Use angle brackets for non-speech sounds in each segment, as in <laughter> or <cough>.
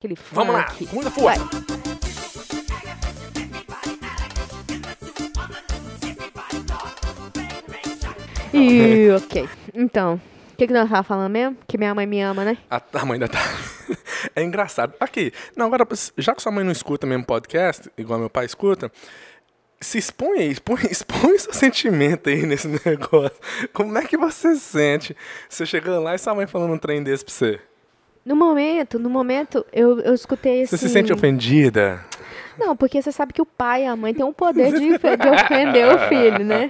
Aquele Vamos lá, funk. muita força. Vai. E, ok. Então, o que, que nós tava falando mesmo? Que minha mãe me ama, né? A, a mãe ainda tá. <laughs> É engraçado. Aqui, não, agora, já que sua mãe não escuta mesmo podcast, igual meu pai escuta, se expõe aí, expõe, <laughs> expõe seu sentimento aí nesse <laughs> negócio. Como é que você se sente? Você chegando lá e sua mãe falando um trem desse pra você? No momento, no momento, eu, eu escutei assim... Você se sente ofendida? Não, porque você sabe que o pai e a mãe têm um poder de, de ofender o filho, né?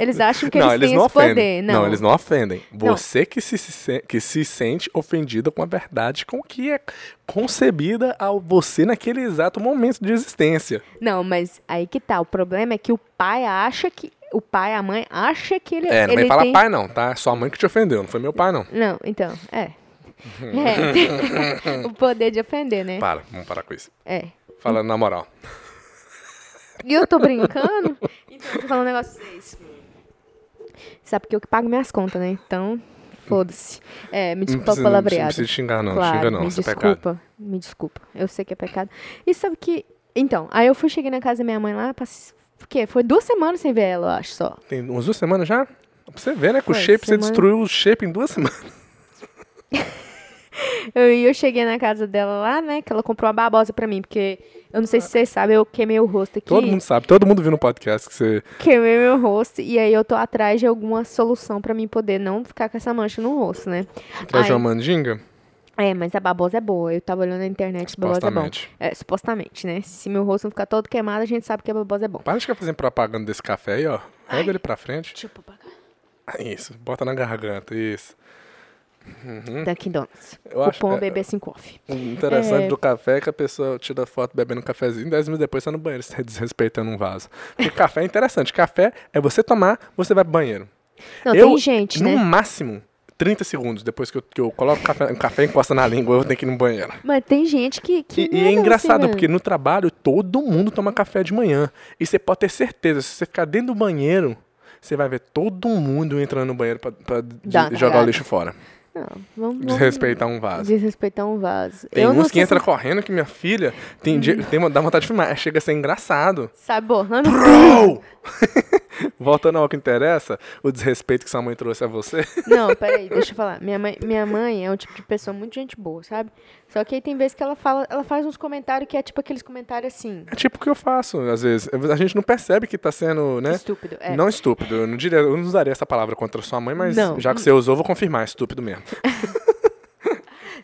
Eles acham que não, eles eles têm não esse ofendem. poder. Não, eles não ofendem. Não. Você que se, se- que se sente ofendida com a verdade com que é concebida ao você naquele exato momento de existência. Não, mas aí que tá. O problema é que o pai acha que. O pai e a mãe acha que ele. É, não ele vai falar tem... pai não, tá? É sua mãe que te ofendeu, não foi meu pai não. Não, então, é. É. <laughs> o poder de ofender, né? Para, vamos parar com isso. É. Falando na moral. E eu tô brincando? <laughs> Então, eu tô falando um negócio pra vocês. Sabe porque eu que pago minhas contas, né? Então, foda-se. É, me desculpa o precisa, não palavreado. precisa xingar não, claro, xinga não, me isso é desculpa, pecado. me desculpa. Eu sei que é pecado. E sabe que... Então, aí eu fui, cheguei na casa da minha mãe lá, passei... O quê? Foi duas semanas sem ver ela, eu acho, só. Tem umas duas semanas já? Pra você ver, né? Que o shape, você semana- destruiu o shape em duas semanas. <laughs> Eu, e eu cheguei na casa dela lá, né, que ela comprou uma babosa pra mim, porque... Eu não sei se vocês sabem, eu queimei o rosto aqui. Todo mundo sabe, todo mundo viu no podcast que você... Queimei meu rosto e aí eu tô atrás de alguma solução pra mim poder não ficar com essa mancha no rosto, né? Traz Aí- uma mandinga? É, mas a babosa é boa. Eu tava olhando na internet, a babosa é bom. Supostamente. É, supostamente, né? Se meu rosto não ficar todo queimado, a gente sabe que a babosa é bom. Para de ficar fazendo propaganda desse café aí, ó. Ai. Rega ele pra frente. Deixa eu. Ah, Isso, bota na garganta, isso. Dunkin' Donuts. Eu acho- Cupom é- BB5 Off. O interessante É. do café é que a pessoa tira foto bebendo um cafezinho, 10 minutos depois tá no banheiro, <laughs> desrespeitando um vaso. Porque café é interessante. Café é você tomar, você vai pro banheiro. Não, eu, tem gente, no né? máximo, 30 segundos depois que eu, que eu coloco o café, o café encosta na língua, eu tenho que ir no banheiro. Mas tem gente que. que E, e não é engraçado, assim, porque né? no trabalho todo mundo toma café de manhã. E você pode ter certeza, se você ficar dentro do banheiro, você vai ver todo mundo entrando no banheiro uma jogar o lixo fora. Não, vamos, vamos Desrespeitar um vaso. desrespeitar um vaso. Tem eu não uns que entra se correndo que minha filha tem, dia- tem dá vontade de filmar. Chega a ser engraçado. Borrando. Bro! <laughs> <laughs> Voltando ao que interessa, o desrespeito que sua mãe trouxe a você. <laughs> Não, <laughs> peraí, deixa eu falar. Minha mãe, minha mãe é um tipo de pessoa muito gente boa, sabe? Só que aí tem vezes que ela fala, ela faz uns comentários que é tipo aqueles comentários assim, É tipo o que eu faço, às vezes. A gente não percebe que tá sendo, né? estúpido. É. Não estúpido. Eu não, diria, eu não usaria essa palavra contra sua mãe, mas Não. já que você usou, vou confirmar. É estúpido mesmo.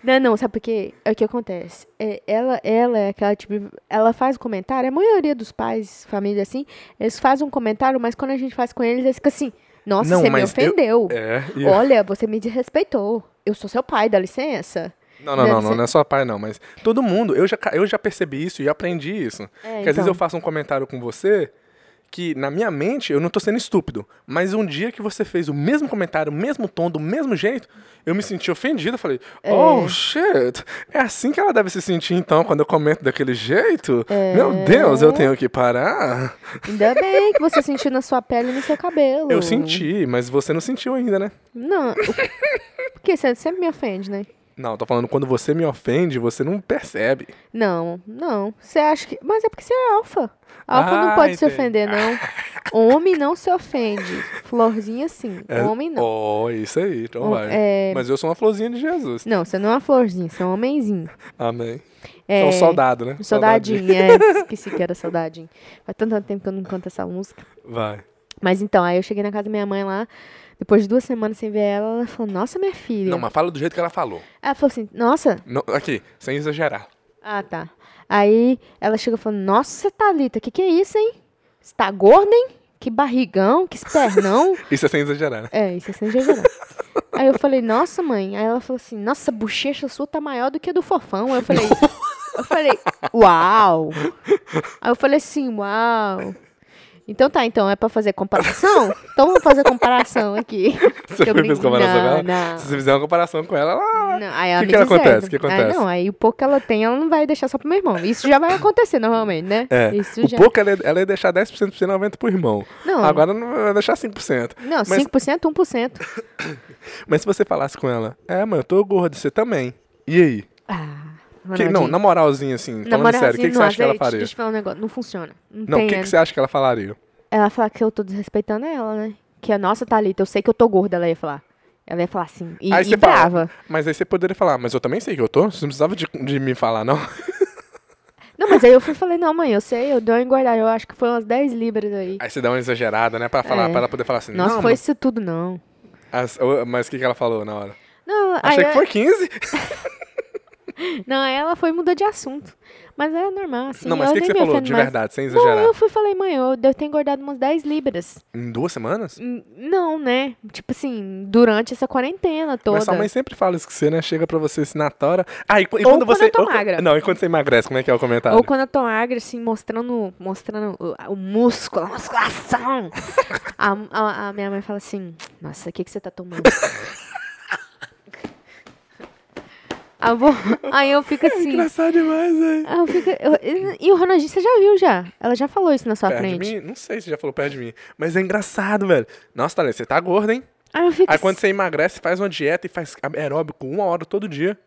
Não, não, sabe por quê? É o que acontece. É, ela, ela é aquela tipo. Ela faz um comentário, a maioria dos pais, família assim, eles fazem um comentário, mas quando a gente faz com eles, eles ficam assim: Nossa, Não, você me mas eu- ofendeu. É. e- Olha, você me desrespeitou. Eu sou seu pai, dá licença. Não, não, não, não, não é só pai, não. Mas todo mundo, eu já, eu já percebi isso e aprendi isso. É, que às vezes então. eu faço um comentário com você que, na minha mente, eu não tô sendo estúpido. Mas um dia que você fez o mesmo comentário, o mesmo tom, do mesmo jeito, eu me senti ofendido. Eu falei, É. oh, shit. É assim que ela deve se sentir, então, quando eu comento daquele jeito? É. Meu Deus, eu tenho que parar. Ainda bem que você sentiu na sua pele e no seu cabelo. Eu senti, mas você não sentiu ainda, né? Não. Porque você sempre me ofende, né? Não, tô falando quando você me ofende, você não percebe. Não, não. Você acha que. Mas é porque você é alfa. Alfa não Ah, pode se entendi. ofender, não. <laughs> Homem não se ofende. Florzinha sim. É- Homem não. Oh, isso aí, então Hom- vai. é- Mas eu sou uma florzinha de Jesus. Não, você não é uma florzinha, você é um homenzinho. Amém. É, Sou um soldado, né? Soldadinho, é. Esqueci que era soldadinho. Faz tanto tempo que eu não canto essa música. Vai. Mas então, aí eu cheguei na casa da minha mãe lá. Depois de duas semanas sem ver ela, ela falou: Nossa, minha filha. Não, mas fala do jeito que ela falou. Ela falou assim: Nossa. Não- aqui, sem exagerar. Ah, tá. Aí ela chegou falando: Nossa, Thalita, que que é isso, hein? Você tá gorda, hein? Que barrigão, que espernão. <laughs> Isso é sem exagerar, né? É, isso é sem exagerar. Aí eu falei, nossa, mãe. Aí ela falou assim, nossa, a bochecha sua tá maior do que a do fofão. Aí eu falei, <laughs> eu falei, uau. Aí eu falei assim, uau. Então tá, então é pra fazer comparação? Então vamos fazer comparação aqui. <laughs> Você Eu fez comparação com ela? não, não. Se você fizer uma comparação com ela, ela... Não, aí ela Que me que acontece? certo. Que Aí acontece? não, aí o pouco que ela tem, ela não vai deixar só pro meu irmão. Isso já vai acontecer normalmente, né? É, Isso o já. pouco ela ia, ela ia deixar 10% pra você, 90% pro irmão. Não. Agora não vai deixar 5%. Não, mas- 5%, 1%. <laughs> Mas se você falasse com ela, é, mãe, eu tô gordo, você também. E aí? Ah, Que, não, na moralzinha, assim, Na falando sério, o que, que você acha que ela faria? Deixa eu falar um negócio. Não funciona. Não, Não, o que, que você acha que ela falaria? Ela fala que eu tô desrespeitando ela, né? Que a nossa Thalita, eu sei que eu tô gorda, ela ia falar. Ela ia falar assim. E, Aí e você fala, brava. Mas aí você poderia falar, mas eu também sei que eu tô, você não precisava de, de me falar, não. <laughs> Não, mas aí eu fui e falei, não, mãe, eu sei, eu dou uma engordada. Eu acho que foi umas 10 libras aí. Aí você dá uma exagerada, né, pra, falar, É. pra ela poder falar assim, Nossa, não, foi mas, isso tudo, não. as- mas o que, que ela falou na hora? Não, Achei aí, que foi 15. <laughs> <laughs> não, ela foi mudar de assunto. Mas é normal, assim. não, mas o que, que você falou, de mais. verdade, sem Não, exagerar? eu fui e falei, mãe, eu devo ter engordado umas 10 libras. Em duas semanas? Hum, Não, né? Tipo assim, durante essa quarentena toda. Mas sua mãe sempre fala isso que você, né? Chega pra você se na tora. Ah, e, e quando quando você. eu tô ou- magra. Não, e quando você emagrece, como é que é o comentário? Ou quando eu tô magra, assim, mostrando, mostrando o, o músculo, a musculação. <laughs> a, a, a minha mãe fala assim, nossa, o que, que você tá tomando? <laughs> Aí eu vou- Aí eu fico assim. Engraçado demais, velho. aí eu fico, eu- e, o Ronaldinho, você já viu já? Ela já falou isso na sua Perto de frente. mim? Não sei se já falou perto de mim. Mas é engraçado, velho. Nossa, Thalita, você tá gorda, hein? Aí eu fico Aí quando você emagrece, faz uma dieta e faz aeróbico uma hora todo dia.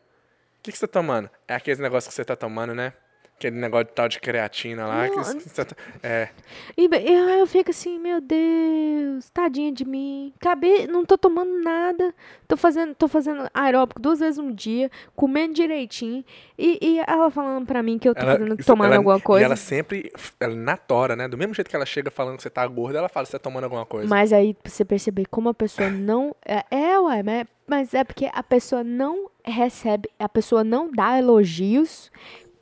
O que, que você tá tomando? É aqueles negócios que você tá tomando, né? Aquele negócio de tal de creatina lá. que tá- é. e, e aí eu fico assim, meu Deus, tadinha de mim. Acabei, não tô tomando nada. Tô fazendo, tô fazendo aeróbico duas vezes um dia, comendo direitinho. E, e ela falando pra mim que eu tô fazendo, isso- tomando ela- alguma coisa. E ela sempre, ela na tora, né? Do mesmo jeito que ela chega falando que você tá gorda, ela fala que você tá tomando alguma coisa. Mas aí pra você perceber como a pessoa <laughs> não. É, é ué, mas, mas é porque a pessoa não recebe, a pessoa não dá elogios.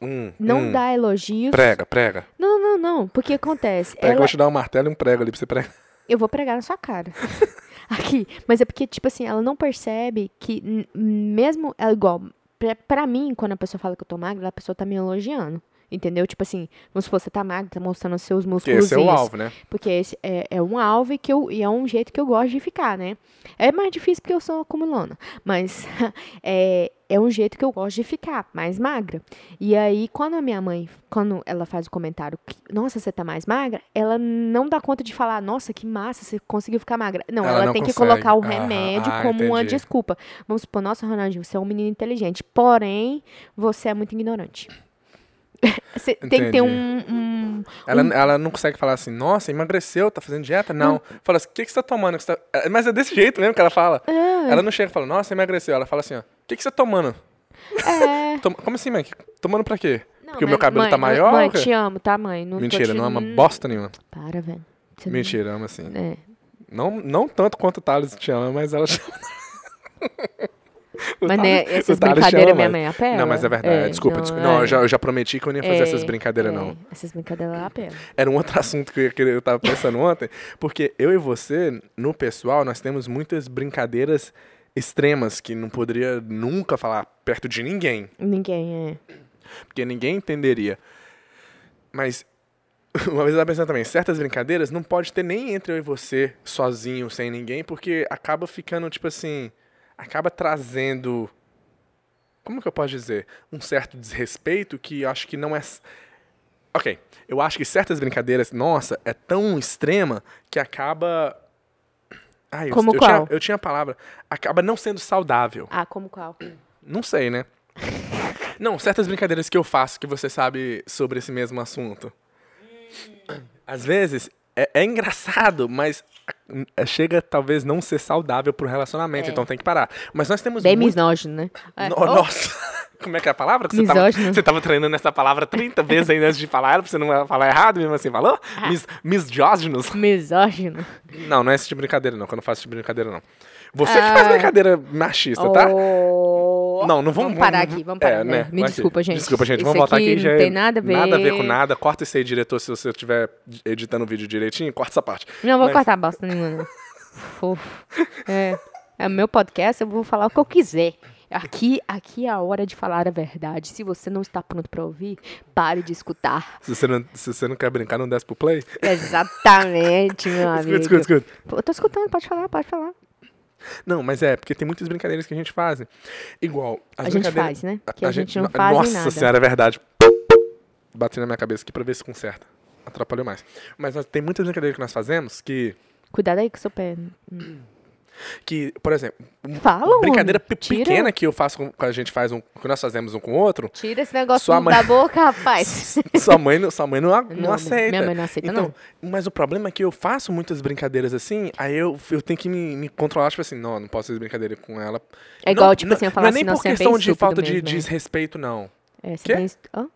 Hum, Não hum. dá elogios. Prega, prega. Não, não, não. Porque acontece. Prega, eu ela, vou te dar um martelo e um prego ali pra você pregar. eu vou pregar na sua cara. <laughs> Aqui. Mas é porque, tipo assim, ela não percebe que, mesmo. É igual. Pra, pra mim, quando a pessoa fala que eu tô magra, a pessoa tá me elogiando. Entendeu? Tipo assim, vamos supor, você tá magra, tá mostrando os seus músculos. esse é o alvo, né? Porque esse é, é um alvo e, que eu, e é um jeito que eu gosto de ficar, né? É mais difícil porque eu sou acumulona. Mas <laughs> é, é um jeito que eu gosto de ficar, mais magra. E aí, quando a minha mãe, quando ela faz o comentário, que, nossa, você tá mais magra, ela não dá conta de falar, nossa, que massa, você conseguiu ficar magra. Não, Ela ela, não tem que consegue. colocar o remédio Ah, como uma desculpa. Vamos supor, nossa, Ronaldinho, você é um menino inteligente, porém, você é muito ignorante. <laughs> Tem que ter um- um Ela, ela não consegue falar assim, nossa, emagreceu, tá fazendo dieta? Não. Fala assim, o que, que você tá tomando? Que você tá- É, Mas é desse jeito mesmo que ela fala. É. Ela não chega e fala, nossa, emagreceu. Ela fala assim, ó, o que, que você tá tomando? É. <laughs> Toma- Como assim, mãe? Tomando pra quê? Não, Porque o meu cabelo mãe, tá maior? Mãe, te amo, tá, mãe? Não Mentira, te- não ama bosta nenhuma. Para, velho. Mentira, ama sim. É. Não, não tanto quanto o Thales te ama, mas ela <laughs> te ama. <laughs> Mas, né, essas te brincadeiras minha mãe apela. Não, mas é verdade. desculpa, desculpa. Não, é. eu, já, eu já prometi que eu não ia fazer essas É, brincadeiras, é, não. Essas brincadeiras ela apela. Era um outro <laughs> assunto que eu, que eu tava pensando ontem, porque eu e você, no pessoal, nós temos muitas brincadeiras extremas que não poderia nunca falar perto de ninguém, Ninguém é. porque ninguém entenderia. Mas <laughs> uma vez eu tava pensando também, certas brincadeiras não pode ter nem entre eu e você sozinho, sem ninguém, porque acaba ficando tipo assim, acaba trazendo como que eu posso dizer? Um certo desrespeito que eu acho que não é. Ok, eu acho que certas brincadeiras, nossa, é tão extrema que acaba. Ai, eu- Como eu, qual? Tinha, eu tinha a palavra. Acaba não sendo saudável. Ah, como qual? Não sei, né? Não, certas brincadeiras que eu faço que você sabe sobre esse mesmo assunto. Às vezes é, é engraçado, mas é, chega talvez não ser saudável pro relacionamento, É. então tem que parar. Mas nós temos Bem muito... misógino, né? É. No- Oh, Nossa! <laughs> Como é que é a palavra? Que você tava, Misógino. você tava treinando essa palavra 30 <laughs> vezes aí antes de falar ela, pra você não falar errado, mesmo assim falou? Ah. Mis, misóginos? Misógino. Não, não é esse tipo de brincadeira, não. Que eu não faço esse tipo de brincadeira, não. Você que faz Ah. brincadeira machista, tá? Oh. Não, não vamos- parar vamos- aqui, vamos parar. é, né? né? Me Aqui. desculpa, gente. Desculpa, gente. Isso Vamos voltar aqui. Não já é tem nada a ver. Nada a ver com nada. Corta isso aí, diretor, se você estiver editando o vídeo direitinho, corta essa parte. Não vou Mas- cortar bosta nenhuma. Fofo. É. É o meu podcast, eu vou falar o que eu quiser. Aqui, aqui é a hora de falar a verdade. Se você não está pronto para ouvir, pare de escutar. Se você não, se você não quer brincar, não desce pro play. Exatamente, meu <laughs> amigo. Escuta, escuta, escuta. Eu tô escutando, pode falar, pode falar. Não, mas é, porque tem muitas brincadeiras que a gente faz. Igual. A gente faz, né? Que a, gente não no- faz Nossa nada. senhora, é verdade. Bati na minha cabeça aqui pra ver se conserta. Atrapalhou mais. Mas nós- tem muitas brincadeiras que nós fazemos que. Cuidado aí com o seu pé. Que, por exemplo, Fala, brincadeira homem. Tira. pequena que eu faço com, que a gente faz um, que nós fazemos um com o outro, Tira esse negócio mãe- da boca, rapaz. <laughs> sua mãe, não- sua mãe não, não Não, aceita. minha mãe não aceita, então, Mas o problema é que eu faço muitas brincadeiras assim, aí eu, eu tenho que me, me controlar, tipo assim, não, não posso fazer brincadeira com ela. É igual, Não- tipo não, assim, eu Não falar é assim, nem nossa, por é questão de falta de mesmo, né? desrespeito, não. É, você bem... est- Hã?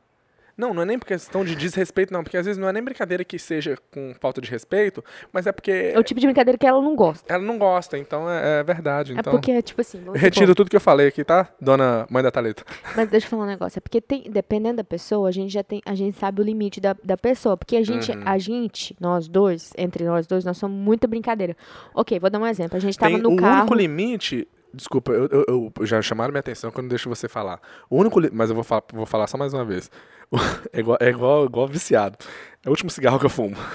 Não, não é nem por questão de desrespeito, não. Porque às vezes não é nem brincadeira que seja com falta de respeito, mas é porque É o tipo de brincadeira que ela não gosta. ela não gosta, então é, é verdade. É Então, porque, tipo assim, retiro supor, tudo que eu falei aqui, tá? Dona mãe da Thalita. Mas deixa eu falar um negócio. É porque tem, dependendo da pessoa, a gente já tem, a gente sabe o limite da, da pessoa. Porque a gente, Uhum. a gente, nós dois, entre nós dois, nós somos muita brincadeira. Ok, vou dar um exemplo. A gente tava Tem no o carro. único limite. Desculpa, eu, eu- eu- já chamaram minha atenção quando eu deixo você falar. O único Mas eu vou falar, vou falar só mais uma vez. <laughs> É igual, é igual, igual viciado. É o último cigarro que eu fumo. <laughs>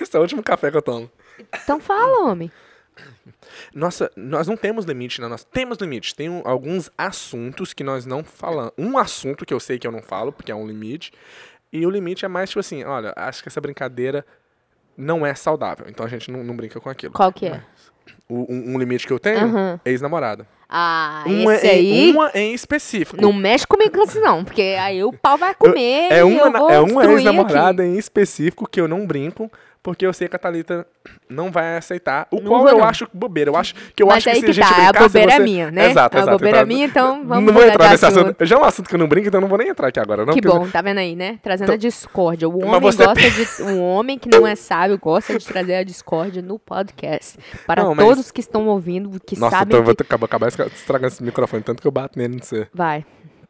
Esse é o último café que eu tomo. Então fala, homem. Nossa, nós não temos limite na nossa. Temos limite. Tem um- alguns assuntos que nós não falamos. Um assunto que eu sei que eu não falo, porque é um limite. E o limite é mais tipo assim: olha, acho que essa brincadeira não é saudável. Então a gente não, não brinca com aquilo. Qual que é? O- um, um limite que eu tenho é ex-namorada. Ah, Uma, esse em- aí. uma em específico. Não mexe comigo com isso, não. Porque aí o pau vai comer. é e uma, é uma ex-namorada em específico que eu não brinco. Porque eu sei que a Thalita não vai aceitar. O Não qual vou, eu não. acho bobeira. Eu acho que eu Mas acho aí que se a que gente tá, a brincasse, bobeira é você... minha, né? Exato, A exato. bobeira é minha, então vamos Não vou entrar nesse assunto. assunto. Já é um assunto que eu não brinco, então eu não vou nem entrar aqui agora. Não, Que bom, tá vendo aí, né? Trazendo Então- a discórdia. O homem gosta de. <laughs> Um homem que não é sábio gosta de trazer a discórdia no podcast. Para Não, mas- todos que estão ouvindo, que Nossa, sabem então eu vou que. ter que acabar, estragando esse microfone, tanto que eu bato nele, não sei. Vai.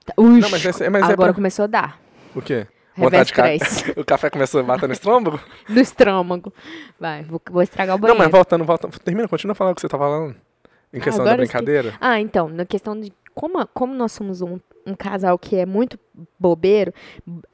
Tá- Ux, Não, mas é- mas é agora pra- começou a dar. O quê? Revés de cresce. <laughs> O café começou a bater no estômago? <laughs> No estômago. Vai, vou, vou estragar o Não, banheiro. mas voltando, voltando. Termina, continua falando o que você tá falando. Em questão da eu esque- brincadeira. Ah, então, na questão de como, como nós somos um, um casal que é muito bobeiro,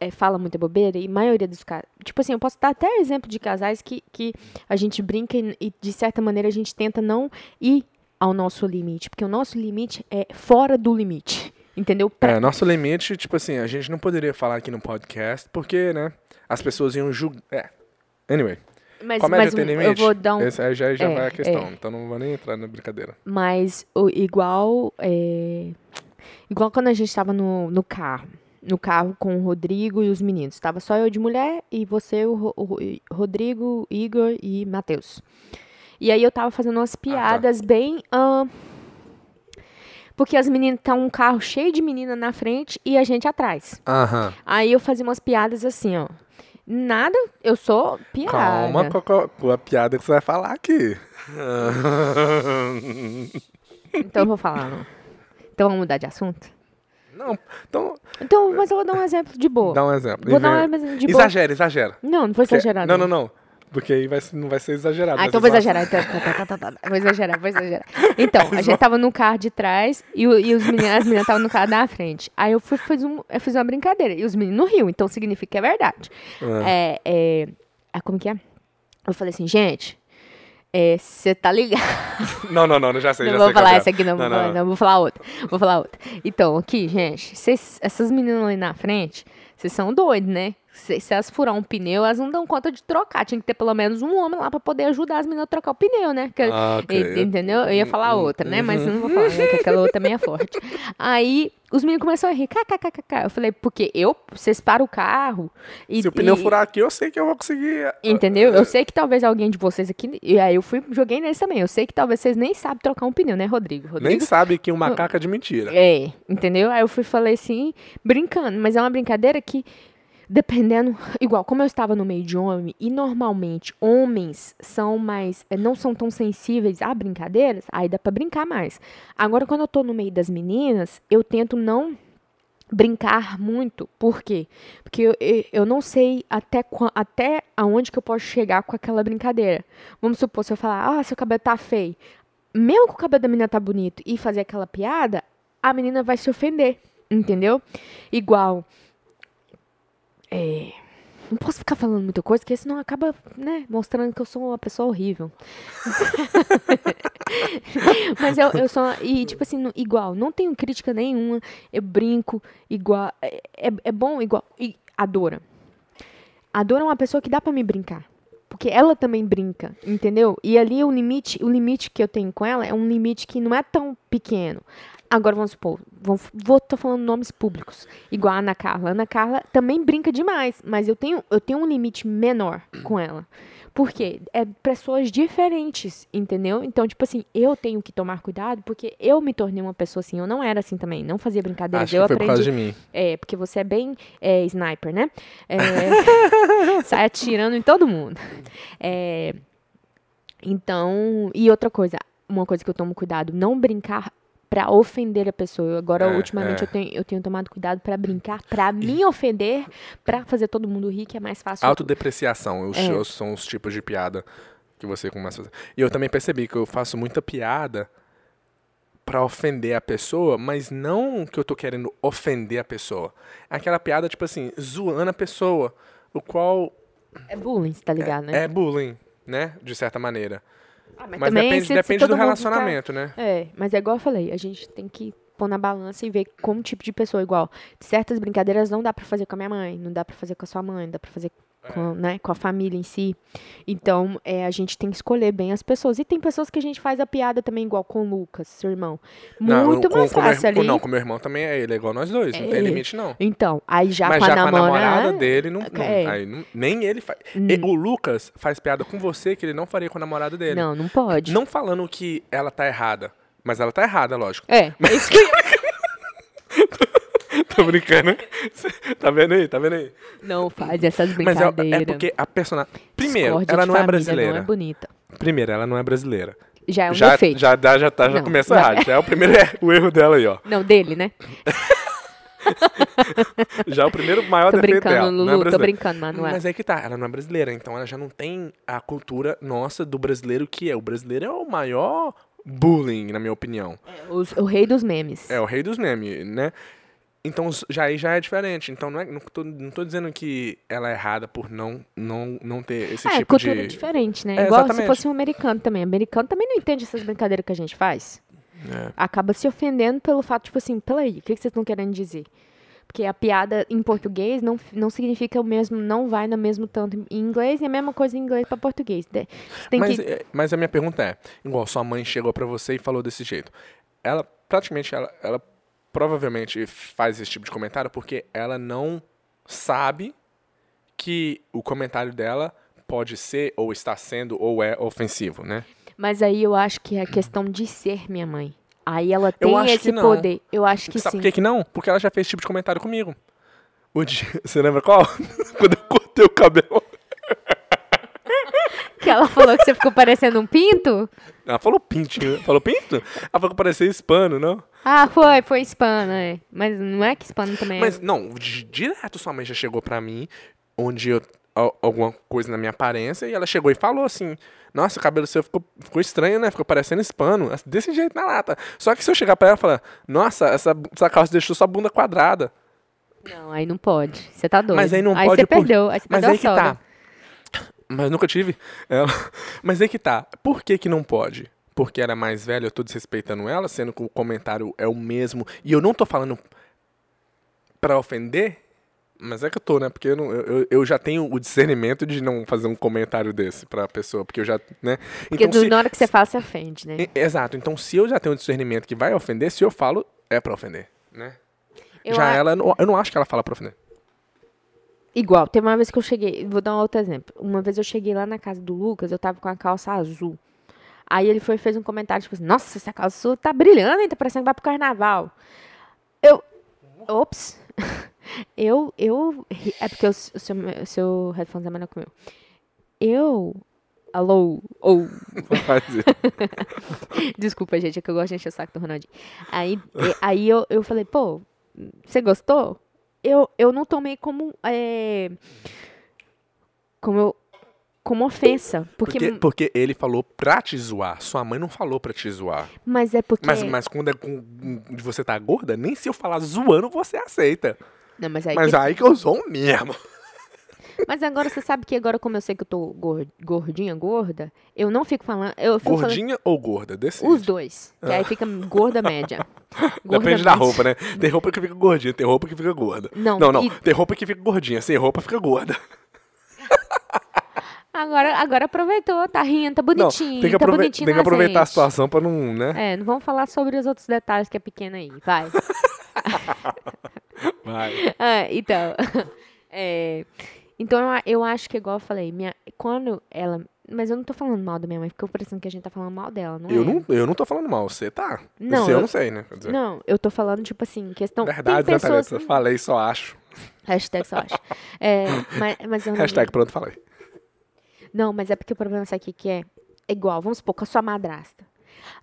é, fala muita bobeira, e a maioria dos casos. Tipo assim, eu posso dar até exemplo de casais que, que a gente brinca e, e, de certa maneira, a gente tenta não ir ao nosso limite, porque o nosso limite é fora do limite. Entendeu? Pra- É, nosso limite, tipo assim, a gente não poderia falar aqui no podcast, porque, né, as pessoas iam julgar. É. Anyway, mas comédia mas tem um- limite? eu vou dar um. Esse aí já, já é, vai a questão, é. então não vou nem entrar na brincadeira. Mas o, igual. é, igual quando a gente tava no, no carro. No carro com o Rodrigo e os meninos. Tava só eu de mulher e você, o, o Ro- Rodrigo, Igor e Matheus. E aí eu tava fazendo umas piadas bem. ahn, porque as meninas. Tá um carro cheio de menina na frente e a gente atrás. Aham. Aí eu fazia umas piadas assim, ó. Nada, eu sou piada. Calma com a, com a- piada que você vai falar aqui. <laughs> Então eu vou falar, não. Então vamos mudar de assunto? Não, então, Então, mas eu vou dar um exemplo de boa. dá um exemplo. Vou dar um exemplo de boa. Exagera, exagera. Não, não vou exagerar. Não, não, não. Porque aí vai, não vai ser exagerado. Ah, então vou exagerar. Então, tá, tá, tá, tá, tá. Vou exagerar, vou exagerar. Então, a gente tava no carro de trás e, e os meninos, as meninas estavam no carro da frente. Aí eu fui, fiz, um, eu fiz uma brincadeira. E os meninos riam, então significa que é verdade. Ah. É, é, ah, como que é? Eu falei assim, gente, você tá ligado? <laughs> Não, não, não, já sei, Não já vou sei falar é. essa aqui, não, vou falar, não, vou falar outra. Vou falar outra. Então, aqui, gente, cês- essas meninas ali na frente, vocês são doidos, né? Se, se elas furar um pneu, elas não dão conta de trocar. Tinha que ter pelo menos um homem lá pra poder ajudar as meninas a trocar o pneu, né? Que- Ah, ok. e- Entendeu? Eu ia falar outra, né? Mas eu não vou falar, né? Que aquela outra também é <laughs> forte. Aí, os meninos começaram a rir. KKKK. Eu falei, porque eu, vocês param o carro e... Se o pneu e- furar aqui, eu sei que eu vou conseguir. Entendeu? Eu sei que talvez alguém de vocês aqui. E aí eu fui, joguei neles também. Eu sei que talvez vocês nem sabem trocar um pneu, né, Rodrigo? Rodrigo Nem sabe que um <laughs> macaco é de mentira. é, entendeu? Aí eu fui falei assim, brincando, mas é uma brincadeira que, dependendo, <laughs> igual, como eu estava no meio de homem, e normalmente homens são mais, eh, não são tão sensíveis a brincadeiras, aí dá pra brincar mais. Agora, quando eu tô no meio das meninas, eu tento não brincar muito. Por quê? Porque eu, eu, eu não sei até, até aonde que eu posso chegar com aquela brincadeira. Vamos supor, se eu falar, ah, seu cabelo tá feio. Mesmo que o cabelo da menina tá bonito e fazer aquela piada, a menina vai se ofender, entendeu? Igual. É, não posso ficar falando muita coisa, porque senão acaba, né, mostrando que eu sou uma pessoa horrível. <laughs> Mas eu, eu sou. E, tipo assim, igual, não tenho crítica nenhuma. Eu brinco, igual. É, é, é bom, igual. E a Dora. A Dora é uma pessoa que dá pra me brincar. porque ela também brinca, entendeu? E ali o limite, o limite que eu tenho com ela é um limite que não é tão pequeno. Agora vamos supor, vou, vou tô falando nomes públicos, igual a Ana Carla. A Ana Carla também brinca demais, mas eu tenho, eu tenho um limite menor com ela. Por quê? É pessoas diferentes, entendeu? Então, tipo assim, eu tenho que tomar cuidado porque eu me tornei uma pessoa assim. Eu não era assim também, não fazia brincadeiras. Acho eu que foi aprendi. por causa de mim. É, porque você é bem é, sniper, né? É, <laughs> sai atirando em todo mundo. É, então, e outra coisa, uma coisa que eu tomo cuidado, não brincar pra ofender a pessoa. Agora, É, ultimamente, é. eu, tenho, eu tenho tomado cuidado pra brincar, pra me ofender, pra fazer todo mundo rir, que é mais fácil. Autodepreciação os, É. são os tipos de piada que você começa a fazer. E eu também percebi que eu faço muita piada pra ofender a pessoa, mas não que eu tô querendo ofender a pessoa. É aquela piada, tipo assim, zoando a pessoa, o qual É bullying, tá ligado, né? é bullying, né? De certa maneira. Ah, Mas também, depende, se- se depende todo do relacionamento, né? ficar- É, mas é igual eu falei, a gente tem que pôr na balança e ver como tipo de pessoa igual. Certas brincadeiras não dá pra fazer com a minha mãe, não dá pra fazer com a sua mãe, não dá pra fazer É. com, né, com a família em si. Então, é, a gente tem que escolher bem as pessoas. E tem pessoas que a gente faz a piada também igual com o Lucas, seu irmão. Muito com, mais com meu- fácil com- ali. Não, com meu irmão também é ele, é igual nós dois, não É. tem limite não. Então, aí já Mas com a já com a namorada, dele, não, não- é. aí não- nem ele faz. E O Lucas faz piada com você que ele não faria com a namorada dele. Não, não pode. Não falando que ela tá errada, mas ela tá errada, lógico. É, é isso que <laughs> Tô brincando. <laughs> tá vendo aí? Tá vendo aí? não faz essas Mas é, brincadeiras. é porque a personagem. Primeiro, Discórdia ela de não é brasileira. Não é bonita. Primeiro, ela não é brasileira. Já é um já, defeito. já, dá, já, tá, já Não, começa já- errado. <laughs> Já é o primeiro é, o erro dela aí, ó. Não, dele, né? <laughs> Já é o primeiro maior Tô defeito dela. não é Lulu, tô brincando, Manuel. Mas é que tá, ela não é brasileira, então ela já não tem a cultura nossa do brasileiro que é. O brasileiro é o maior bullying, na minha opinião. Os- o rei dos memes. É o rei dos memes, né? Então já aí já é diferente. Então não, é, não, tô, não tô dizendo que ela é errada por não, não, não ter esse é, tipo cultura de. diferente, né? É, Igual exatamente. se fosse um americano também. Americano também não entende essas brincadeiras que a gente faz. É. Acaba se ofendendo pelo fato, tipo assim, peraí, o que, que vocês estão querendo dizer? Porque a piada em português não, não significa o mesmo, não vai no mesmo tanto em inglês e a mesma coisa em inglês para português. Mas, que. é, mas a minha pergunta é, igual sua mãe chegou pra você e falou desse jeito. Ela praticamente ela, ela provavelmente faz esse tipo de comentário porque ela não sabe que o comentário dela pode ser ou está sendo ou é ofensivo, né? Mas aí eu acho que é questão de ser minha mãe. Aí ela tem esse poder. Eu acho que Sabe sim. por que, que não? Porque ela já fez esse tipo de comentário comigo. O dia, <laughs> você lembra qual? <laughs> Quando eu cortei o cabelo. <laughs> Que ela falou que você ficou parecendo um pinto? Ela falou pintinho. Falou pinto? Ela falou que parecia hispano, não? Ah, foi, foi hispano, é. Mas não é que hispano também Mas é. não, di- direto sua mãe já chegou pra mim, onde eu. al- Alguma coisa na minha aparência, e ela chegou e falou assim: Nossa, o cabelo seu ficou, ficou estranho, né? Ficou parecendo hispano. Desse jeito na lata. Só que se eu chegar pra ela e falar: Nossa, essa, essa calça deixou sua bunda quadrada. Não, aí não pode. Você tá doido. Mas aí não aí pode você por- perdeu. Aí você Mas perdeu aí a que sogra. tá. Mas nunca tive. Ela... Mas aí que tá. Por que que não pode? Porque ela é mais velha, eu tô desrespeitando ela, sendo que o comentário é o mesmo. E eu não tô falando pra ofender, mas é que eu tô, né? Porque eu, não- eu, eu- já tenho o discernimento de não fazer um comentário desse pra pessoa. Porque eu já, né? Porque Então, se- na hora que você fala, você ofende, né? Exato. Então, se eu já tenho um discernimento que vai ofender, se eu falo, é pra ofender, né? Eu já a- ela, eu não- acho que ela fala pra ofender. Igual, teve uma vez que eu cheguei, vou dar um outro exemplo. Uma vez eu cheguei lá na casa do Lucas, eu tava com a calça azul. Aí ele foi fez um comentário, tipo assim, nossa, essa calça sua tá brilhando, hein? Tá parecendo que vai pro carnaval. Eu. Ops. <laughs> Eu, eu. É porque o, seu, o seu headphones é menor que o meu. Eu. Alô? Ou. Fazer. <laughs> Desculpa, gente, é que eu gosto de encher o saco do Ronaldinho. Aí, aí eu, eu falei, pô, você gostou? Eu, eu não tomei como. é, como eu. Como ofensa. Porque, Porque, porque ele falou pra te zoar. Sua mãe não falou pra te zoar. Mas é porque. Mas, mas quando é com, você tá gorda, nem se eu falar zoando, você aceita. não, mas, aí Mas que- aí que eu zoo mesmo. <laughs> mas agora você sabe que agora, como eu sei que eu tô gor- gordinha, gorda, eu não fico falando. Eu fico falando Gordinha ou gorda? Decide. os dois. Que aí fica gorda média. <laughs> Gorda Depende da média. roupa, né? Tem roupa que fica gordinha, tem roupa que fica gorda. Não, não, não. e- Tem roupa que fica gordinha, sem roupa fica gorda. <laughs> Agora, agora aproveitou, tá rindo, tá Não, bonitinho. tem que, tá bonitinho tem que na aproveitar a situação pra não, né? É, não vamos falar sobre os outros detalhes que é pequeno aí, vai. <laughs> Vai. <laughs> Ah, então, <laughs> é, então eu acho que igual eu falei, minha, quando ela, mas eu não tô falando mal da minha mãe, ficou parecendo que a gente tá falando mal dela, não Eu é? não, eu não tô falando mal, você tá. Não, Você eu eu- não sei, né? Quer dizer, Não, eu tô falando, tipo assim, questão. verdade, tem né, pessoas. Falei, só acho. Hashtag só acho. É, mas, mas eu não. Hashtag pronto, falei. Não, mas é porque o problema sabe o que, que é? É igual, vamos supor, com a sua madrasta.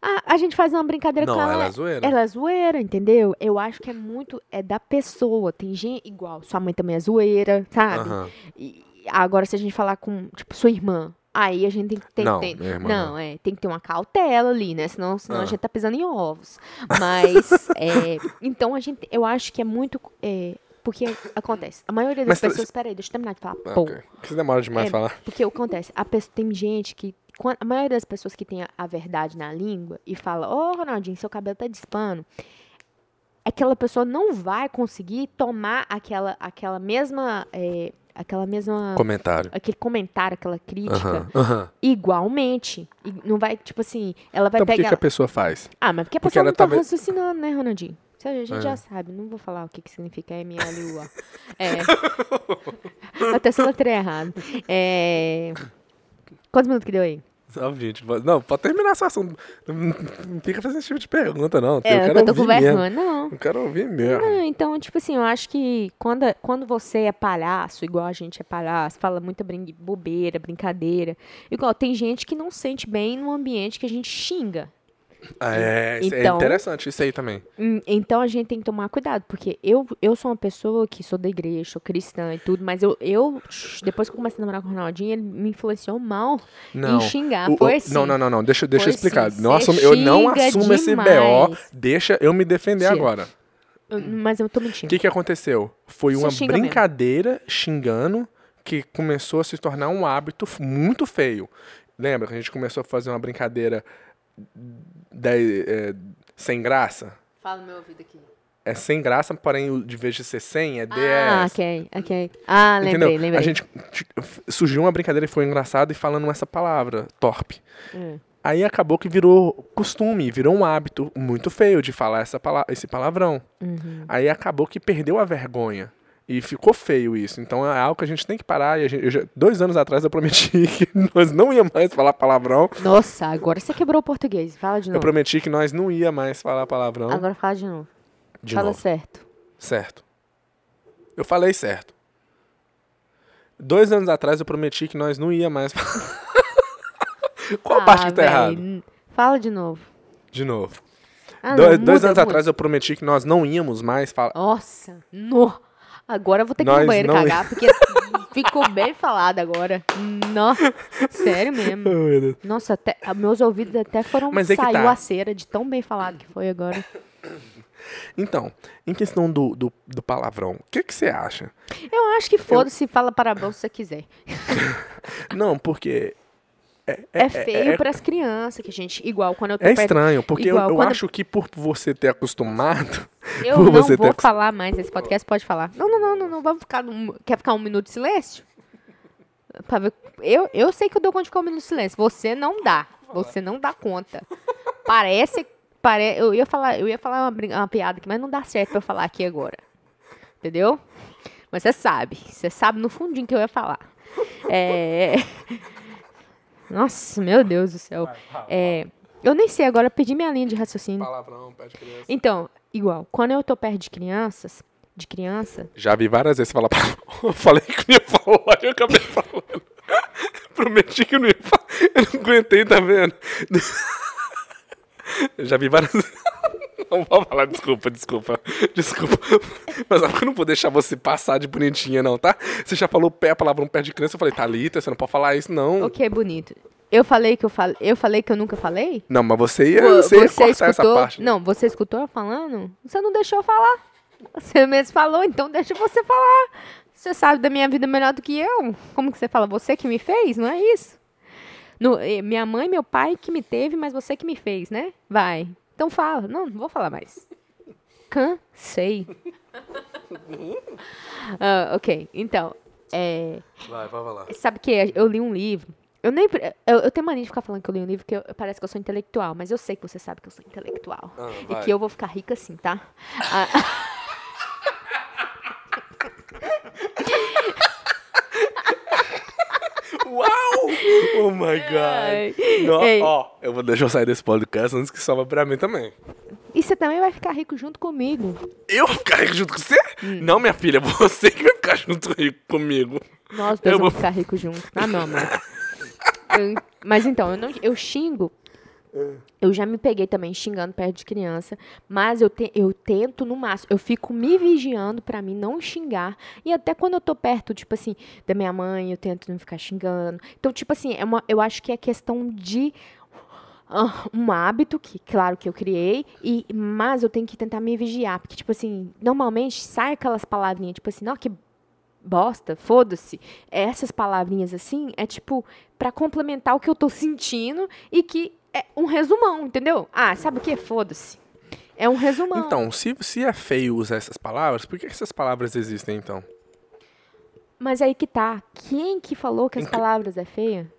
A, a gente faz uma brincadeira Não, com ela. ela é zoeira. Ela é zoeira, entendeu? Eu acho que é muito. É da pessoa. Tem gente. Igual, sua mãe também é zoeira, sabe? Aham. E agora, se a gente falar com, tipo, sua irmã, aí a gente tem que ter. Não, tem- irmã não, não. é. Tem que ter uma cautela ali, né? Senão, senão a Ah. gente tá pisando em ovos. Mas. <laughs> é, então a gente. Eu acho que é muito. é, porque <laughs> acontece. A maioria das Mas tu- pessoas. Peraí, deixa eu terminar de falar. Ah, Pô. Por que você demora demais É, falar? Porque que acontece? A pessoa, tem gente que. A maioria das pessoas que tem a, a verdade na língua e fala, ô Ronaldinho, seu cabelo tá dispando. Aquela pessoa não vai conseguir tomar aquela, aquela mesma. é, aquela mesma. Comentário. Aquele comentário, aquela crítica, Aham, aham. igualmente. E não vai, tipo assim, ela vai Então por que, pegar. que a pessoa faz? Ah, mas porque a porque pessoa ela não tá raciocinando, né, Ronaldinho? Isso a gente É. já sabe. Não vou falar o que, que significa MLUA. <laughs> É. Até se eu letrei errado. É. Quantos minutos que deu aí? Não, pode terminar essa assunto. Não, fica fazendo esse tipo de pergunta, não. É, eu eu, quero tô com ouvir mesmo. vergonha. Não. Eu quero ouvir mesmo. Não, então, tipo assim, eu acho que quando, quando você é palhaço, igual a gente é palhaço, fala muita brin bobeira, brincadeira. Igual, tem gente que não sente bem no ambiente que a gente xinga. Ah, é, é Então- interessante isso aí também. Hum, Então a gente tem que tomar cuidado, porque eu, eu sou uma pessoa que sou da igreja, sou cristã e tudo, mas eu, eu depois que eu comecei a namorar com o Ronaldinho, ele me influenciou mal Não. em xingar. O- Foi o- assim. Não, não, não, não. Deixa, deixa eu Foi explicar. assim, não eu não assumo esse BO. demais. Deixa eu me defender Mentira. agora. Mas eu tô O mentindo. que, que aconteceu? Foi Você uma xinga mesmo. brincadeira xingando que começou a se tornar um hábito muito feio. Lembra que a gente começou a fazer uma brincadeira da- é, sem graça? Fala no meu ouvido aqui. É sem graça, porém, de vez de ser 100, é 10. Ah, ok, ok. Ah, lembrei, Entendeu? lembrei. A gente surgiu uma brincadeira e foi engraçado e falando essa palavra, torpe. Hum. Aí acabou que virou costume, virou um hábito muito feio de falar essa pala esse palavrão. Uhum. Aí acabou que perdeu a vergonha. E ficou feio isso. Então é algo que a gente tem que parar. E a gente- eu já- dois anos atrás eu prometi <laughs> que nós não ia mais falar palavrão. Nossa, agora você quebrou o português. Fala de Eu novo. prometi que nós não ia mais falar palavrão. Agora fala de novo. de fala novo. certo. Certo. Eu falei certo. Dois anos atrás eu prometi que nós não ia mais. <laughs> Qual a parte que tá Ah, errada? Fala de novo. De novo. Ah, dois não, dois muda, anos muda. atrás eu prometi que nós não íamos mais falar. Nossa, no. Agora eu vou ter que ir no banheiro não- cagar, <laughs> porque ficou bem falado agora. Nó. Sério mesmo. Oh. Nossa, até, ah, meus ouvidos até foram. Mas é que saiu tá. a cera de tão bem falado que foi agora. Então, em questão do, do, do palavrão, o que que você acha? Eu acho que foda-se, fala parabéns se você quiser. <laughs> Não, porque É, feio é- pras crianças, que a gente. Igual quando eu tô é perto. estranho, porque eu, eu quando- acho que por você ter acostumado. <laughs> Eu não vou ter- falar mais esse podcast, pode falar. Não, não, não, não, não. Vamos ficar. num- Quer ficar um minuto de silêncio? Pra ver- Eu, eu sei que eu dou conta de ficar um minuto de silêncio. Você não dá. Você não dá conta. Parece. Pare... Eu ia falar, eu ia falar uma, brin- uma piada aqui, mas não dá certo pra eu falar aqui agora. Entendeu? Mas você sabe. Você sabe no fundinho que eu ia falar. É. Nossa, meu Deus do céu. É, eu nem sei agora, eu perdi minha linha de raciocínio. Palavrão, pé de criança. Então, igual, quando eu tô perto de crianças, de criança, Já vi várias vezes você falar palavrão. <laughs> Eu falei que não ia falar e eu acabei falando. <laughs> Prometi que eu não ia falar. Eu não aguentei, tá vendo? <laughs> Eu já vi várias <laughs> Não vou falar, desculpa, desculpa. Desculpa. Mas eu não vou deixar você passar de bonitinha, não, tá? Você já falou pé, a palavra um pé de criança. Eu falei, Thalita, você não pode falar isso, não. o que é bonito? Eu falei que eu falei, eu falei que eu nunca falei? Não, mas você ia, Vo- você ia cortar essa parte. Não, você escutou eu falando? Você não deixou eu falar. Você mesmo falou, então deixa você falar. Você sabe da minha vida melhor do que eu. Como que você fala? Você que me fez? Não é isso? No- eh, minha mãe, meu pai que me teve, mas você que me fez, né? Vai. Então fala. Não, não vou falar mais. Cansei. <laughs> Ah, ok, então. É, Vai, vai, vai lá. sabe que eu li um livro. Eu nem. Eu, eu tenho mania de ficar falando que eu li um livro, porque eu- parece que eu sou intelectual, mas eu sei que você sabe que eu sou intelectual. Ah, e que eu vou ficar rica assim, tá? Ah, <laughs> Uau! Oh my god. Ei. Ó, eu vou deixar eu sair desse podcast antes que sobra pra mim também. e você também vai ficar rico junto comigo. Eu vou ficar rico junto com você? Hum. Não, minha filha, você que vai ficar junto rico comigo. Nós dois Eu vamos vou- ficar ricos juntos. Ah, não, amor. Eu- mas então, eu, não, eu xingo. Eu já me peguei também xingando perto de criança, mas eu, te- eu tento no máximo. Eu fico me vigiando pra mim não xingar. E até quando eu tô perto, tipo assim, da minha mãe, eu tento não ficar xingando. Então, tipo assim, é uma, eu acho que é questão de ah, um hábito que, claro, que eu criei, e, mas eu tenho que tentar me vigiar. Porque, tipo assim, normalmente sai aquelas palavrinhas, tipo assim, não, que bosta, foda-se. Essas palavrinhas assim é tipo pra complementar o que eu tô sentindo e que é um resumão, entendeu? Ah, sabe o que? Foda-se. É um resumão. Então, se, se é feio usar essas palavras, por que essas palavras existem então? Mas aí que tá. Quem que falou que as palavras é feia?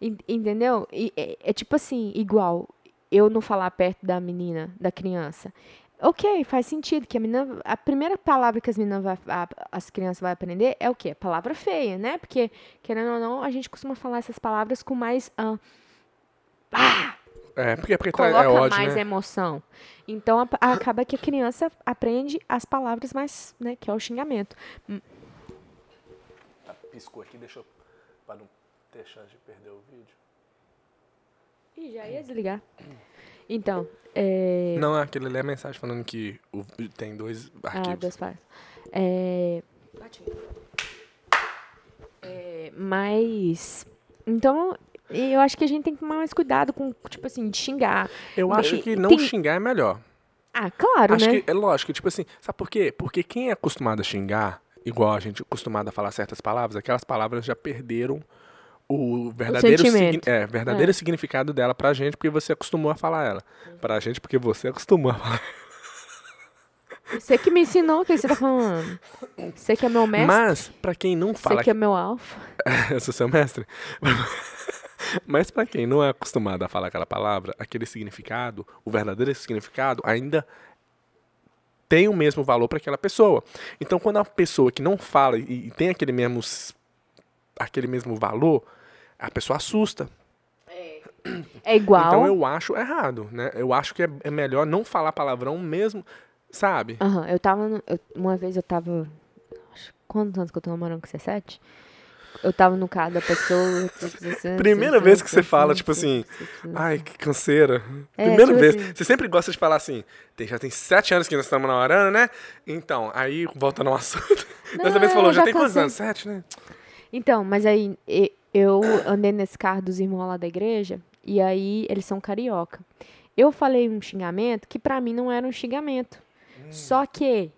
En- Entendeu? E é, é tipo assim, igual eu não falar perto da menina, da criança. Ok, faz sentido que a menina, a primeira palavra que as meninas vai, a- as crianças vai aprender é o quê? Palavra feia, né? Porque querendo ou não, a gente costuma falar essas palavras com mais ah, ah, É, porque, porque tá- coloca é ódio, mais né? emoção. Então a- acaba que a criança aprende as palavras mais, né, que é o xingamento. Tá, Piscou aqui, deixa eu... Pra não ter chance de perder o vídeo. Ih, já ia desligar. Então, é... Não, aquele ali é a mensagem falando que o- tem dois Ah, arquivos. dois pares. É... É, mas... Então, eu acho que a gente tem que tomar mais cuidado com, tipo assim, de xingar. Eu acho E- que não tem- xingar é melhor. Ah, claro, Acho né? que é lógico, tipo assim, sabe por quê? Porque quem é acostumado a xingar, igual a gente é acostumado a falar certas palavras, aquelas palavras já perderam o verdadeiro, signi- é, verdadeiro significado dela pra gente, porque você acostumou a falar ela. Pra gente, porque você acostumou a falar. Você que me ensinou, o que você tá falando? Você que é meu mestre? Mas, pra quem não Você fala que é meu alfa? <laughs> Eu sou seu mestre. <laughs> Mas pra quem não é acostumado a falar aquela palavra, aquele significado, o verdadeiro significado, ainda tem o mesmo valor para aquela pessoa. Então, quando a pessoa que não fala e, e tem aquele mesmo aquele mesmo valor, a pessoa assusta. É igual... Então eu acho errado, né? Eu acho que é, é melhor não falar palavrão mesmo, sabe? Aham, eu tava. eu- uma vez eu tava. acho- Quantos anos que eu tô namorando com você? Sete? Eu tava no carro da pessoa. Primeira vez que você fala, tipo assim, Ai, que canseira. É, Primeira tipo vez. assim. Você sempre gosta de falar assim, já tem sete anos que nós estamos namorando, né? Então, aí volta no assunto. Não, <laughs> Dessa vez é, falou, já já tem quantos anos? Sete, né? Então, mas aí eu andei nesse carro dos irmãos lá da igreja. E aí eles são carioca. Eu falei um xingamento que pra mim não era um xingamento. Hum. Só que.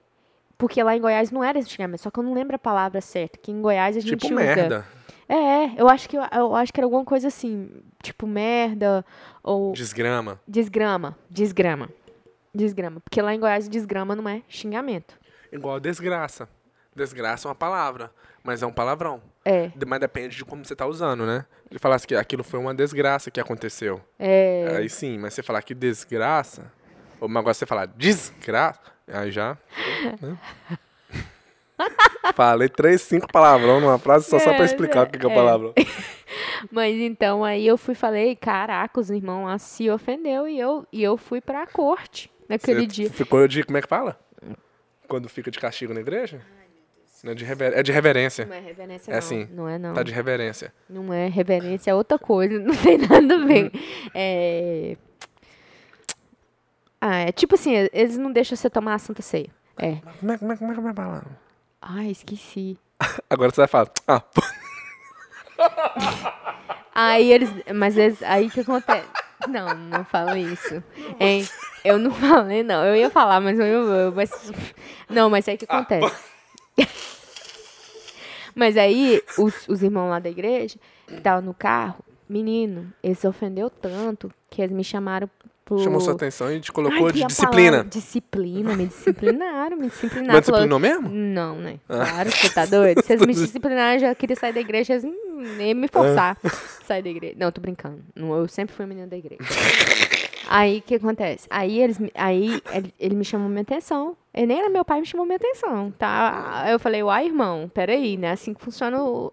Porque lá em Goiás não era xingamento, só que eu não lembro a palavra certa. Que em Goiás a gente Tipo usa. merda. É, eu acho que eu, acho que era alguma coisa assim, tipo merda ou Desgrama. desgrama, desgrama. Desgrama, porque lá em Goiás desgrama não é xingamento. Igual desgraça. Desgraça é uma palavra, mas é um palavrão. É, Mas depende de como você tá usando, né? Ele falasse que aquilo foi uma desgraça que aconteceu. é, Aí sim, mas você falar que desgraça, ou agora você falar desgraça, aí já. né? <laughs> Falei três, cinco palavrão numa frase só, só pra É, explicar o que que é é. palavrão. <laughs> mas então aí eu fui e falei, caraca, os irmãos lá se ofendeu e eu e eu fui pra corte naquele Você dia. Ficou de. Como é que fala? Quando fica de castigo na igreja? Não é, de rever- é de reverência. Não é reverência É não. sim. Não é não. Tá de reverência. Não é reverência, é outra coisa, <laughs> não tem nada a ver. É... Ah, é tipo assim, eles não deixam você tomar a Santa Ceia. É. Como é, como é, como é, como é a palavra? Ai, esqueci. <laughs> Agora você vai falar. Ah, <laughs> Aí eles. Mas eles, aí que acontece. Não, não falo isso. Hein? Eu não falei, não. Eu ia falar, mas eu. eu mas, não, mas aí que acontece. <laughs> Mas aí, os, os irmãos lá da igreja, que estavam no carro, menino, eles se ofendeu tanto que eles me chamaram por... Chamou sua atenção e te Ai, colocou que de a disciplina. palavra- Disciplina, me disciplinaram, me disciplinaram. <laughs> Mas disciplinou mesmo? Não, né? Ah. Claro, você tá doido. Se <laughs> eles me disciplinarem, eu já queria sair da igreja, eles iam me forçar Ah. a sair da igreja. Não, tô brincando. Não, Eu sempre fui menina da igreja. Aí, o que acontece? Aí, eles, aí ele, ele me chamou minha atenção. Ele nem era meu pai, me chamou minha atenção, tá? Eu falei, uai, irmão, peraí, né? Assim que funciona o,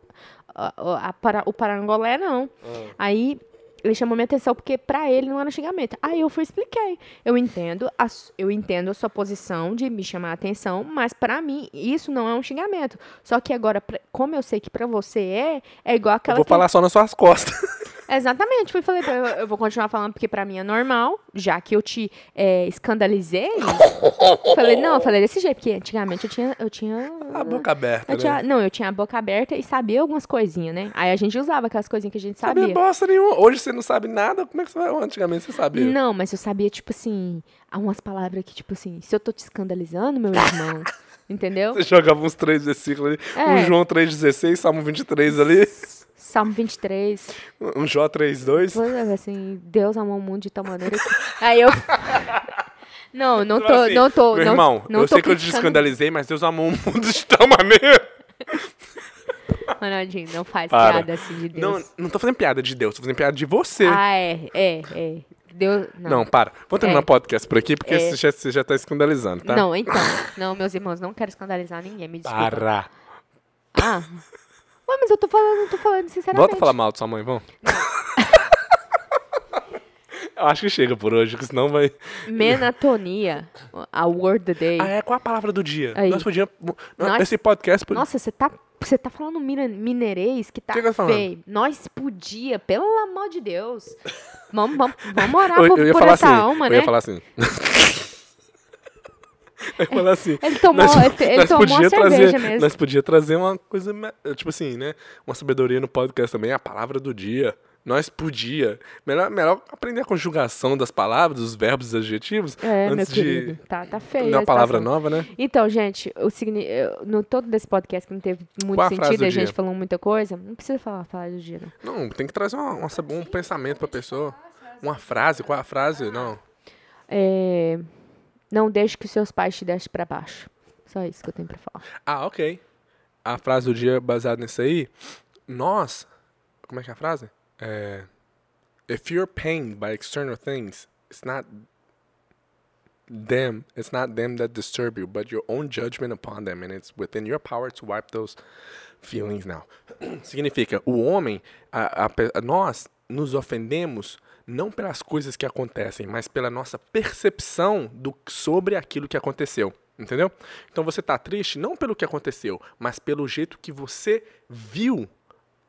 a, a, para- o parangolé, não. Aí ele chamou minha atenção porque pra ele não era xingamento. Aí eu fui expliquei. Eu entendo, a, eu entendo a sua posição de me chamar a atenção, mas pra mim isso não é um xingamento. Só que agora, pra- como eu sei que pra você é, é igual Eu aquela vou que- falar só nas suas costas. <laughs> Exatamente, fui falei, eu, eu vou continuar falando porque pra mim é normal, já que eu te é, escandalizei. <laughs> falei, não, eu falei desse jeito, porque antigamente eu tinha, eu tinha A boca aberta, eu tinha, né? não, eu tinha a boca aberta e sabia algumas coisinhas, né? Aí a gente usava aquelas coisinhas que a gente Sabia sabia. bosta nenhuma. Hoje você não sabe nada, como é que você vai? Antigamente você sabia. Não, mas eu sabia, tipo assim, há umas palavras que, tipo assim, se eu tô te escandalizando, meu irmão, <laughs> entendeu? Você jogava uns três versículos ali. É. Um João 3,16, Salmo 23 ali. <laughs> Salmo 23. Um Jó 3,2. Vou levar assim, Deus amou o mundo de tal maneira que... Aí eu... <laughs> Não, não Você tô, assim, não tô, Meu não, irmão, não eu sei que eu te escandalizei, mas Deus amou o mundo de tal maneira. <laughs> Ronaldinho, não faz Para. piada assim de Deus. Não, não tô fazendo piada de Deus, tô fazendo piada de você. Ah, é, é, é. Deus, não. Não, para. Vou terminar É. o podcast por aqui, porque É. você, já, você já tá escandalizando, tá? Não, então. Não, meus irmãos, não quero escandalizar ninguém, me desculpa. Para. Ah. Ué, mas eu tô falando, tô falando sinceramente. Volta a falar mal de sua mãe, vamos? <laughs> Eu acho que chega por hoje, porque senão vai. Menatonia, a word the day. Ah, é? Qual a palavra do dia? Aí. Nós podíamos. Nós- Esse podcast. pod- Nossa, você tá, você tá falando mineirês que tá Que que eu feio. Nós podia, pelo amor de Deus. Vamos, vamos, vamos orar <laughs> eu, por, eu ia por falar essa assim. alma, eu né? ia falar assim. <laughs> ia falar assim. Ele tomou, ele, ele tomou podia a trazer, mesmo. Nós podia trazer uma coisa, tipo assim, né? Uma sabedoria no podcast também, a palavra do dia. Nós podia. Melhor, melhor aprender a conjugação das palavras, dos verbos e adjetivos, É, meu antes querido. de Tá, tá feio. uma a palavra nova, né? Então, gente, o signi... no todo desse podcast que não teve muito Qual a sentido, do a gente dia? falou muita coisa, não precisa falar a frase do dia, não. Não, tem que trazer uma- uma um pensamento pra pessoa. Uma frase, qual é a frase? Não. É, Não deixe que seus pais te deixem pra baixo. Só isso que eu tenho pra falar. Ah, ok. A frase do dia baseada nisso aí. Nós. Como é que é a frase? É. If you're pained by external things, it's not them. It's not them that disturb you, but your own judgment upon them, and it's within your power to wipe those feelings now. <clears throat> Significa, o homem, a, a a- nós nos ofendemos não pelas coisas que acontecem, mas pela nossa percepção do, sobre aquilo que aconteceu. Entendeu? Então você está triste não pelo que aconteceu, mas pelo jeito que você viu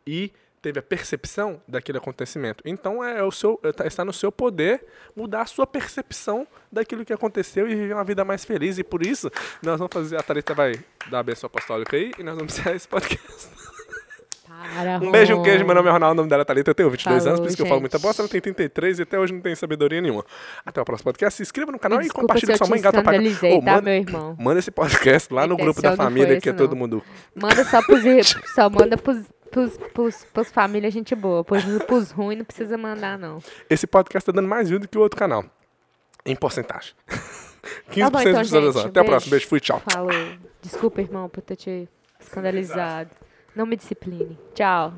e teve a percepção daquele acontecimento. Então é o seu, é, tá- está no seu poder mudar a sua percepção daquilo que aconteceu e viver uma vida mais feliz. E por isso nós vamos fazer. A Thalita vai dar a benção apostólica aí e nós vamos encerrar esse podcast. <laughs> Para, Um beijo, um queijo. Meu nome é Ronaldo, o nome dela é Thalita. Eu tenho 22 anos, Falou, por isso que eu falo muita bosta. Ela tem 33 e até hoje não tem sabedoria nenhuma. Até o próximo podcast. Se inscreva no canal e compartilhe com sua mãe. Gata pra Ô, tá, manda, meu irmão? manda esse podcast lá no grupo da família, que é todo mundo Manda só pros, <laughs> só manda pros, pros, pros, pros família gente boa. Pros, pros ruins não precisa mandar, não. Esse podcast tá dando mais view do que o outro canal. Em porcentagem. 15% <laughs> Tá bom, então, de visualização. Até a próxima. Beijo, fui, tchau. Falou. Desculpa, irmão, por ter te escandalizado. Não me discipline. Tchau.